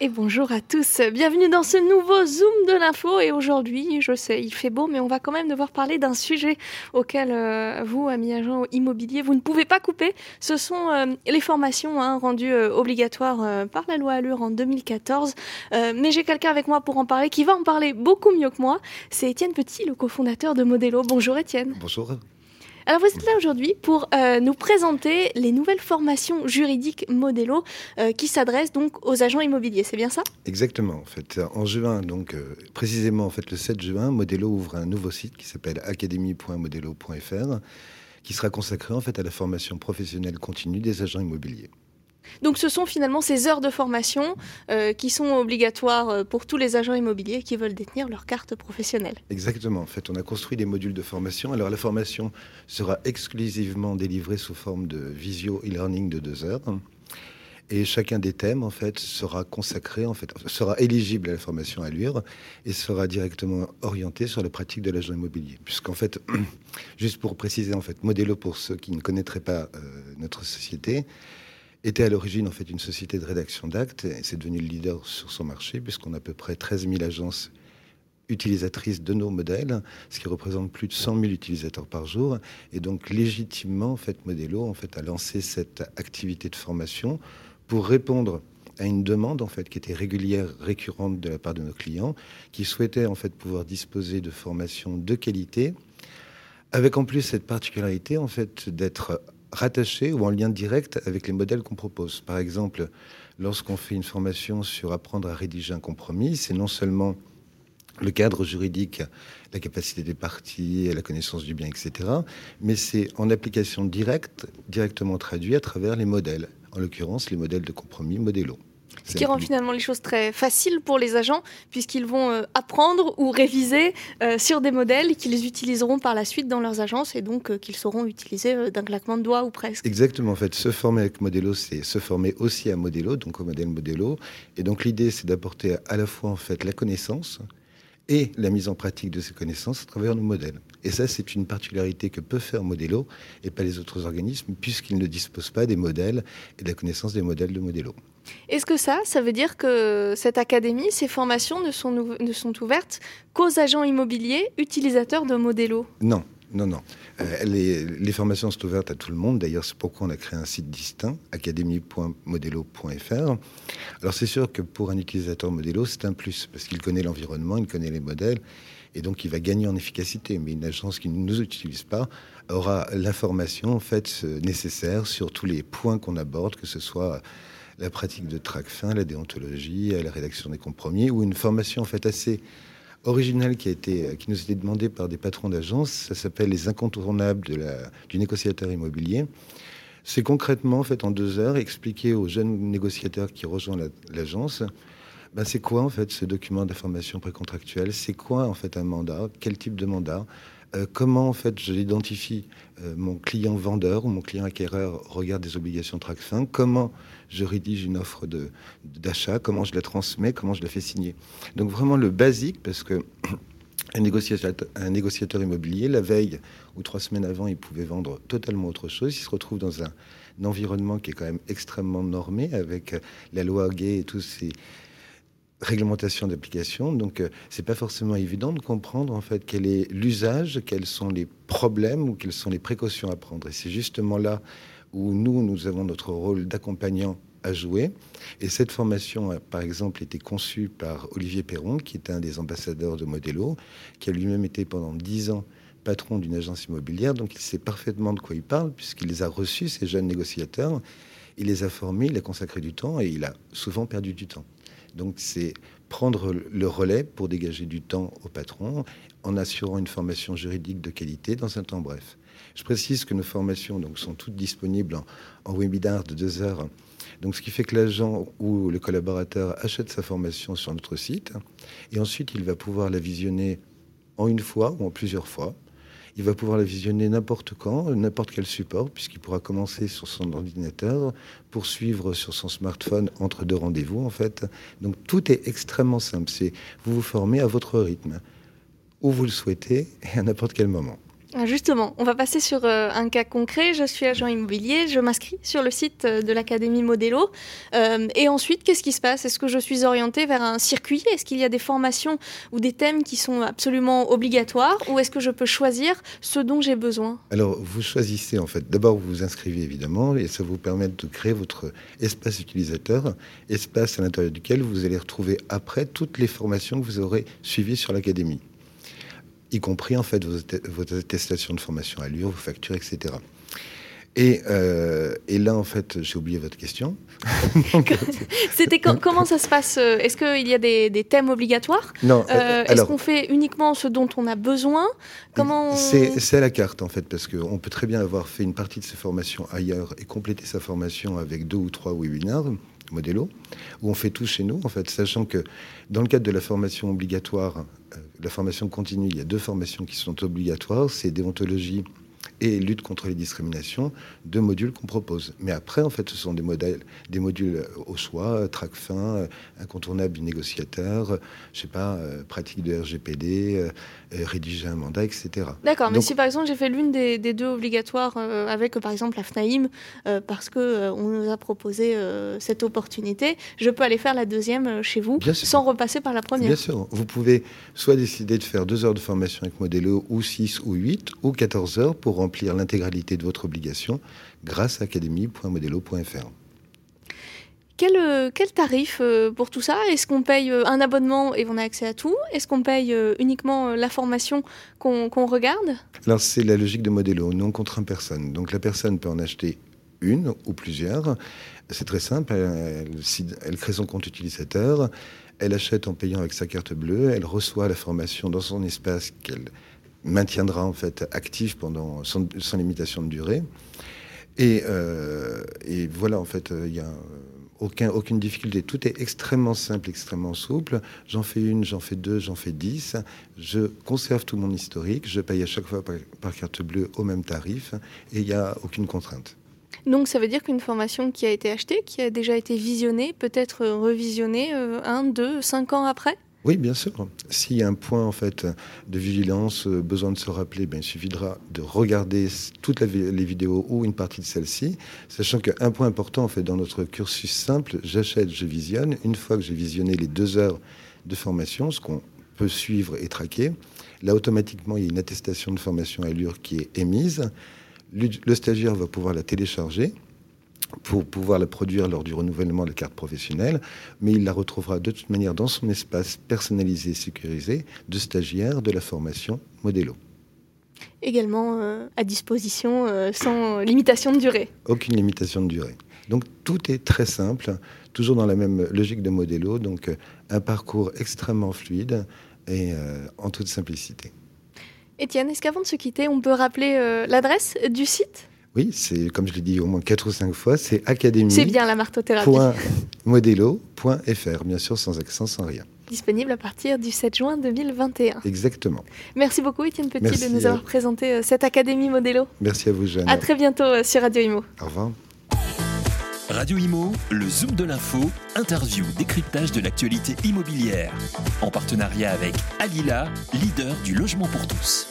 Et bonjour à tous, bienvenue dans ce nouveau Zoom de l'info. Et aujourd'hui, je sais, il fait beau, mais on va quand même devoir parler d'un sujet auquel euh, vous, amis agents immobiliers, vous ne pouvez pas couper. Ce sont euh, les formations hein, rendues euh, obligatoires par la loi Allure en 2014. mais j'ai quelqu'un avec moi pour en parler, qui va en parler beaucoup mieux que moi. C'est Étienne Petit, le cofondateur de Modelo. Bonjour Étienne. Bonjour. Alors vous êtes là aujourd'hui pour euh, nous présenter les nouvelles formations juridiques Modelo euh, qui s'adressent donc aux agents immobiliers, c'est bien ça? Exactement. En fait, en juin, donc euh, précisément en fait le 7 juin, Modelo ouvre un nouveau site qui s'appelle academy.modelo.fr qui sera consacré en fait à la formation professionnelle continue des agents immobiliers. Donc ce sont finalement ces heures de formation euh, qui sont obligatoires euh, pour tous les agents immobiliers qui veulent détenir leur carte professionnelle. Exactement. En fait, on a construit des modules de formation. Alors la formation sera exclusivement délivrée sous forme de visio e-learning de deux heures. Et chacun des thèmes, en fait, sera consacré, en fait, sera éligible à la formation à l'UR et sera directement orienté sur la pratique de l'agent immobilier. Puisqu'en fait, juste pour préciser, en fait, Modelo, pour ceux qui ne connaîtraient pas euh, notre société, était à l'origine en fait une société de rédaction d'actes et c'est devenu le leader sur son marché puisqu'on a à peu près 13 000 agences utilisatrices de nos modèles, ce qui représente plus de 100 000 utilisateurs par jour. Et donc légitimement, en fait, Modelo en fait, a lancé cette activité de formation pour répondre à une demande en fait qui était régulière, récurrente de la part de nos clients, qui souhaitaient en fait pouvoir disposer de formations de qualité, avec en plus cette particularité en fait d'être rattaché ou en lien direct avec les modèles qu'on propose. Par exemple, lorsqu'on fait une formation sur apprendre à rédiger un compromis, c'est non seulement le cadre juridique, la capacité des parties, la connaissance du bien, etc. Mais c'est en application directe, directement traduit à travers les modèles, en l'occurrence les modèles de compromis modélo. Ce qui rend finalement les choses très faciles pour les agents, puisqu'ils vont euh, apprendre ou réviser euh, sur des modèles qu'ils utiliseront par la suite dans leurs agences et donc euh, qu'ils sauront utiliser d'un claquement de doigts ou presque. Exactement, en fait, se former avec Modelo, c'est se former aussi à Modelo, donc au modèle Modelo. Et donc l'idée, c'est d'apporter à la fois en fait la connaissance, et la mise en pratique de ces connaissances à travers nos modèles. Et ça, c'est une particularité que peut faire Modelo et pas les autres organismes, puisqu'ils ne disposent pas des modèles et de la connaissance des modèles de Modelo. Est-ce que ça, ça veut dire que cette académie, ces formations ne sont, ne sont ouvertes qu'aux agents immobiliers utilisateurs de Modelo? Non, non, non. Euh, les, formations sont ouvertes à tout le monde. D'ailleurs, c'est pourquoi on a créé un site distinct, académie.modelo.fr. Alors, c'est sûr que pour un utilisateur Modelo, c'est un plus, parce qu'il connaît l'environnement, il connaît les modèles, et donc il va gagner en efficacité. Mais une agence qui ne nous utilise pas aura l'information en fait nécessaire sur tous les points qu'on aborde, que ce soit la pratique de fin, la déontologie, la rédaction des compromis, ou une formation en fait assez original été, qui nous a été demandé par des patrons d'agence. Ça s'appelle les incontournables du négociateur immobilier. C'est concrètement, en fait, en deux heures, expliquer aux jeunes négociateurs qui rejoignent l'agence ben, c'est quoi en fait ce document d'information précontractuelle? C'est quoi en fait un mandat? Quel type de mandat? Euh, comment en fait je l'identifie euh, mon client vendeur ou mon client acquéreur regarde des obligations TRACFIN, comment je rédige une offre d'achat, comment je la transmets, comment je la fais signer? Donc vraiment le basique, parce que un négociateur, immobilier, la veille ou trois semaines avant, il pouvait vendre totalement autre chose. Il se retrouve dans un, un environnement qui est quand même extrêmement normé avec la loi gay et tous ces réglementation d'application. Donc, euh, c'est pas forcément évident de comprendre en fait quel est l'usage, quels sont les problèmes ou quelles sont les précautions à prendre. Et c'est justement là où nous, nous avons notre rôle d'accompagnant à jouer. Et cette formation a, par exemple, été conçue par Olivier Perron, qui est un des ambassadeurs de Modelo, qui a lui-même été pendant dix ans patron d'une agence immobilière. Donc, il sait parfaitement de quoi il parle, puisqu'il les a reçus, ces jeunes négociateurs. Il les a formés, il a consacré du temps et il a souvent perdu du temps. Donc c'est prendre le relais pour dégager du temps au patron en assurant une formation juridique de qualité dans un temps bref. Je précise que nos formations donc, sont toutes disponibles en, en webinar de deux heures. Donc, ce qui fait que l'agent ou le collaborateur achète sa formation sur notre site et ensuite il va pouvoir la visionner en une fois ou en plusieurs fois il va pouvoir la visionner n'importe quand, n'importe quel support, puisqu'il pourra commencer sur son ordinateur, poursuivre sur son smartphone entre deux rendez-vous, en fait. Donc tout est extrêmement simple. C'est vous vous formez à votre rythme. où vous le souhaitez et à n'importe quel moment. Ah, justement, on va passer sur euh, un cas concret. Je suis agent immobilier, je m'inscris sur le site euh, de l'Académie Modelo. Euh, et ensuite, qu'est-ce qui se passe? Est-ce que je suis orienté vers un circuit? Est-ce qu'il y a des formations ou des thèmes qui sont absolument obligatoires? Ou est-ce que je peux choisir ce dont j'ai besoin? Alors, vous choisissez en fait. D'abord, vous vous inscrivez évidemment et ça vous permet de créer votre espace utilisateur, espace à l'intérieur duquel vous allez retrouver après toutes les formations que vous aurez suivies sur l'Académie y compris en fait vos, attestations de formation à l'UR, vos factures, etc. Et, euh, et, là, en fait, j'ai oublié votre question. C'était comment ça se passe euh, Est-ce qu'il y a des, thèmes obligatoires? Non. Euh, Est-ce qu'on fait uniquement ce dont on a besoin? Comment C'est à la carte en fait, parce qu'on peut très bien avoir fait une partie de ses formations ailleurs et compléter sa formation avec deux ou trois webinaires Modelo, où on fait tout chez nous, en fait, sachant que dans le cadre de la formation obligatoire, euh, la formation continue, il y a deux formations qui sont obligatoires, c'est déontologie et lutte contre les discriminations, deux modules qu'on propose. Mais après, en fait, ce sont des, modèles, des modules au choix, track fin, euh, incontournable du négociateur, je sais pas, euh, pratique de RGPD, euh, rédiger un mandat, etc. D'accord, mais si par exemple j'ai fait l'une des, deux obligatoires avec par exemple la FNAIM, parce qu'on on nous a proposé cette opportunité, je peux aller faire la deuxième chez vous sans repasser par la première. Bien sûr, vous pouvez soit décider de faire deux heures de formation avec Modelo, ou 6 ou 8, ou 14 heures pour remplir l'intégralité de votre obligation grâce à académie.modelo.fr. Quel, euh, quel, tarif euh, pour tout ça? Est-ce qu'on paye euh, un abonnement et on a accès à tout? Est-ce qu'on paye uniquement la formation qu'on regarde? Alors c'est la logique de Modelo, non contraint personne. Donc la personne peut en acheter une ou plusieurs. C'est très simple, elle, elle, crée son compte utilisateur, elle achète en payant avec sa carte bleue, elle reçoit la formation dans son espace qu'elle maintiendra en fait actif pendant sans, limitation de durée. Et, euh, et voilà, en fait, il n'y a aucun, aucune difficulté. Tout est extrêmement simple, extrêmement souple. J'en fais une, j'en fais deux, j'en fais dix. Je conserve tout mon historique. Je paye à chaque fois par, carte bleue au même tarif et il n'y a aucune contrainte. Donc ça veut dire qu'une formation qui a été achetée, qui a déjà été visionnée, peut être revisionnée euh, un, deux, cinq ans après? Oui, bien sûr. S'il y a un point en fait de vigilance, euh, besoin de se rappeler, ben, il suffira de regarder toutes les vidéos ou une partie de celle-ci, sachant qu'un point important fait dans notre cursus simple, j'achète, je visionne. Une fois que j'ai visionné les deux heures de formation, ce qu'on peut suivre et traquer, là automatiquement il y a une attestation de formation à qui est émise. Le stagiaire va pouvoir la télécharger pour pouvoir la produire lors du renouvellement de la carte professionnelle, mais il la retrouvera de toute manière dans son espace personnalisé et sécurisé de stagiaire de la formation Modelo. Également euh, à disposition euh, sans limitation de durée. Aucune limitation de durée. Donc tout est très simple, toujours dans la même logique de Modelo, donc euh, un parcours extrêmement fluide et en toute simplicité. Étienne, est-ce qu'avant de se quitter, on peut rappeler l'adresse du site? Oui, c'est comme je l'ai dit au moins quatre ou cinq fois, c'est académie. C'est bien la martothérapie. Modelo.fr, bien sûr, sans accent, sans rien. Disponible à partir du 7 juin 2021. Exactement. Merci beaucoup, Étienne Petit, de nous avoir présenté euh, cette Académie Modelo. Merci à vous, Jeanne. À très bientôt euh, sur Radio Imo. Au revoir. Radio Imo, le Zoom de l'info, interview, décryptage de l'actualité immobilière. En partenariat avec Alila, leader du logement pour tous.